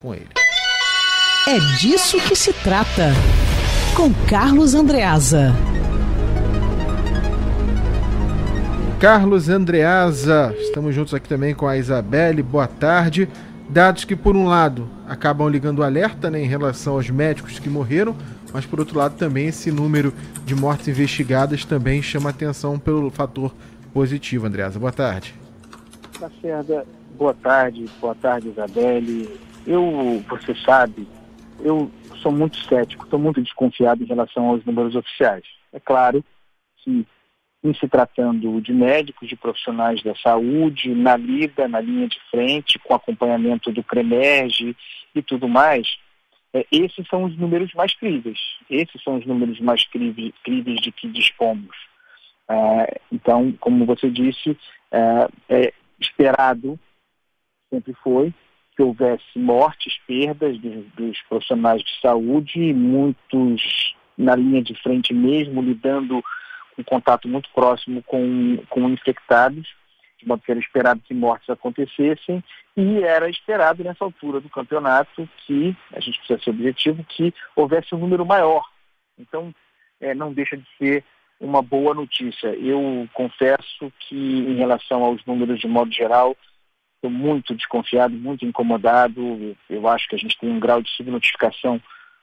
com ele. É disso que se trata. Com Carlos Andreasa. Carlos Andreasa, estamos juntos aqui também com a Isabelle. Boa tarde. Dados que, por um lado, acabam ligando alerta né, em relação aos médicos que morreram, mas, por outro lado, também esse número de mortes investigadas também chama atenção pelo fator positivo. Andreasa, boa tarde. Lacerda, boa tarde. Boa tarde, Isabelle. Eu, você sabe, eu sou muito cético, estou muito desconfiado em relação aos números oficiais. É claro que, em se tratando de médicos, de profissionais da saúde, na lida, na linha de frente, com acompanhamento do CREMERGE e tudo mais, é, esses são os números mais críveis. Esses são os números mais críveis, críveis de que dispomos. É, então, como você disse, é, é esperado, sempre foi, que houvesse mortes, perdas dos, dos profissionais de saúde, muitos na linha de frente mesmo, lidando com contato muito próximo com, com infectados, de modo que era esperado que mortes acontecessem, e era esperado nessa altura do campeonato que, a gente precisa ser objetivo, que houvesse um número maior. Então, é, não deixa de ser uma boa notícia. Eu confesso que, em relação aos números de modo geral, Estou muito desconfiado, muito incomodado. Eu acho que a gente tem um grau de subnotificação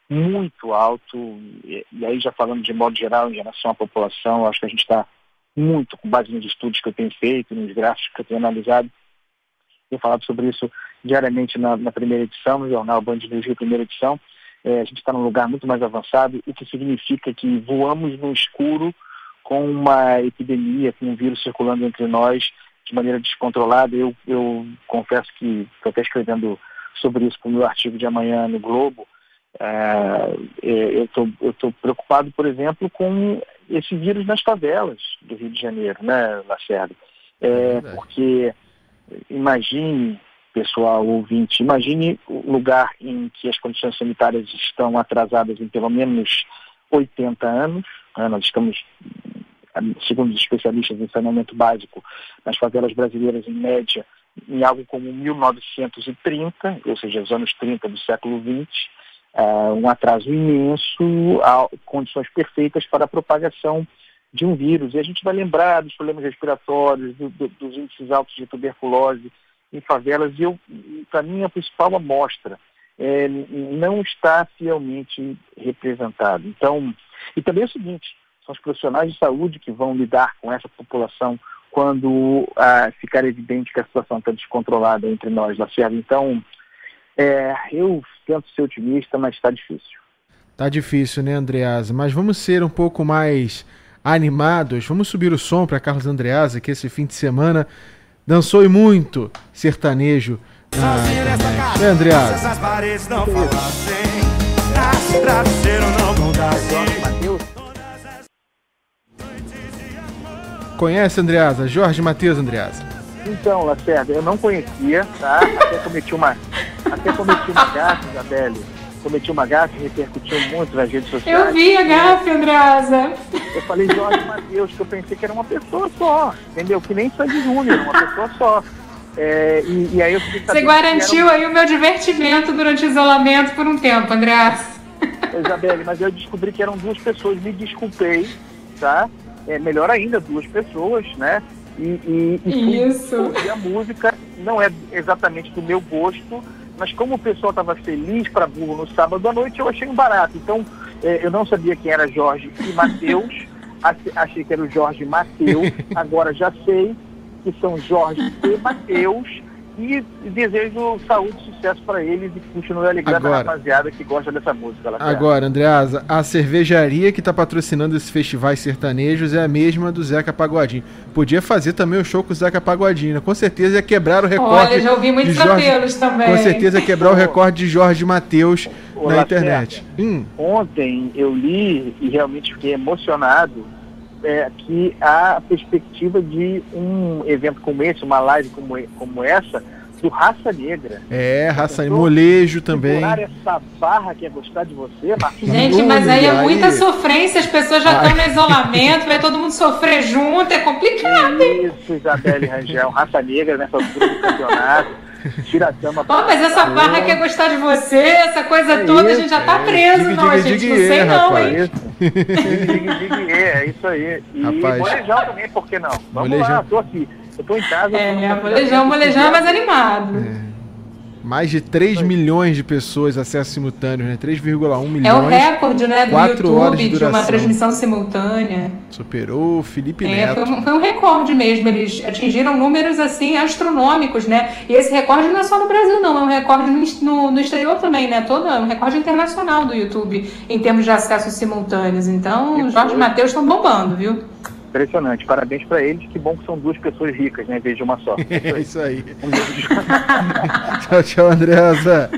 muito alto. E, aí, já falando de modo geral em relação à população, acho que a gente está muito, com base nos estudos que eu tenho feito, nos gráficos que eu tenho analisado. Tenho falado sobre isso diariamente na, na primeira edição, no jornal Band News Rio, primeira edição. É, a gente está num lugar muito mais avançado, o que significa que voamos no escuro com uma epidemia, com um vírus circulando entre nós de maneira descontrolada. Eu, eu confesso que estou até escrevendo sobre isso para o meu artigo de amanhã no Globo. É, é eu estou preocupado, por exemplo, com esse vírus nas favelas do Rio de Janeiro, né, Lacerda? É, é porque imagine, pessoal ouvinte, imagine o lugar em que as condições sanitárias estão atrasadas em pelo menos 80 anos. Né? Nós estamos segundo os especialistas em saneamento básico, nas favelas brasileiras, em média, em algo como 1930, ou seja, os anos 30 do século XX, uh, um atraso imenso, condições perfeitas para a propagação de um vírus. E a gente vai lembrar dos problemas respiratórios, do, do, dos índices altos de tuberculose em favelas, e para mim, a principal amostra é, não está fielmente representado. Então, e também é o seguinte, são os profissionais de saúde que vão lidar com essa população quando ah, ficar evidente que a situação está descontrolada entre nós, Lacerda. Então, é, eu tento ser otimista, mas está difícil. Tá difícil, né, Andreasa? Mas vamos ser um pouco mais animados. Vamos subir o som para Carlos Andreasa, que esse fim de semana dançou e muito sertanejo. Ah, é, Andreasa. Essas paredes não falassem, travesseiro não Conhece, Andreasa? Jorge Matheus Andreasa. Então, Lacerda, eu não conhecia, tá? Até cometi uma, até cometi uma gafe, Isabelle. Cometi uma gafe, repercutiu muito nas redes sociais. Eu vi a gafe, Andreasa. Eu falei Jorge Matheus, que eu pensei que era uma pessoa só, entendeu? Que nem Sandy Júnior, uma pessoa só. É, e, e, aí eu Você garantiu aí o meu divertimento durante o isolamento por um tempo, Andreasa. Isabelle, mas eu descobri que eram duas pessoas, me desculpei, tá? É, melhor ainda, duas pessoas, né? E, e, e Isso. e a música não é exatamente do meu gosto, mas como o pessoal estava feliz para burro no sábado à noite, eu achei um barato. Então, é, eu não sabia quem era Jorge e Matheus, achei que era o Jorge Mateus, agora já sei que são Jorge e Mateus, e desejo saúde e sucesso para eles e continue alegrando a rapaziada que gosta dessa música. Lá Agora, Andreasa, a cervejaria que está patrocinando esses festivais sertanejos é a mesma do Zeca Pagodinho. Podia fazer também o show com o Zeca Pagodinho. Né? Com certeza ia quebrar o recorde. Olha, já ouvi muitos Jorge... apelos também. Com certeza ia quebrar o recorde de Jorge Mateus na internet. Hum. Ontem eu li e realmente fiquei emocionado é, que a perspectiva de um evento como esse, uma live como, como essa, do Raça Negra. É, Raça Negra, molejo também. essa barra que é gostar de você, Marcos. Gente, mas aí é muita sofrência, as pessoas já estão no isolamento, vai todo mundo sofrer junto, é complicado. Isso, Isabelle Rangel, Raça Negra nessa altura do campeonato. Tiratama. Oh, mas essa barra quer gostar de você, essa coisa é toda, isso, a gente já tá é. preso, diga, não, diga, gente, diga, não sei não, rapaz. hein? é isso aí. E rapaz. molejão também, por que não? Vamos molejão. lá, tô aqui. Eu tô em casa. É, molejão, molejão é mais animado. É. Mais de 3 milhões de pessoas acesso simultâneo, né? 3,1 milhões. É o recorde, né, do YouTube de, de, uma transmissão simultânea. Superou o Felipe é, Neto. Foi um, foi um, recorde mesmo. Eles atingiram números assim astronômicos, né? E esse recorde não é só no Brasil, não. É um recorde no, no, exterior também, né? Todo, é um recorde internacional do YouTube em termos de acessos simultâneos. Então, Jorge e Matheus estão bombando, viu? Impressionante. Parabéns para eles. Que bom que são duas pessoas ricas, né? Em vez de uma só. É isso aí. tchau, tchau, Andreasa.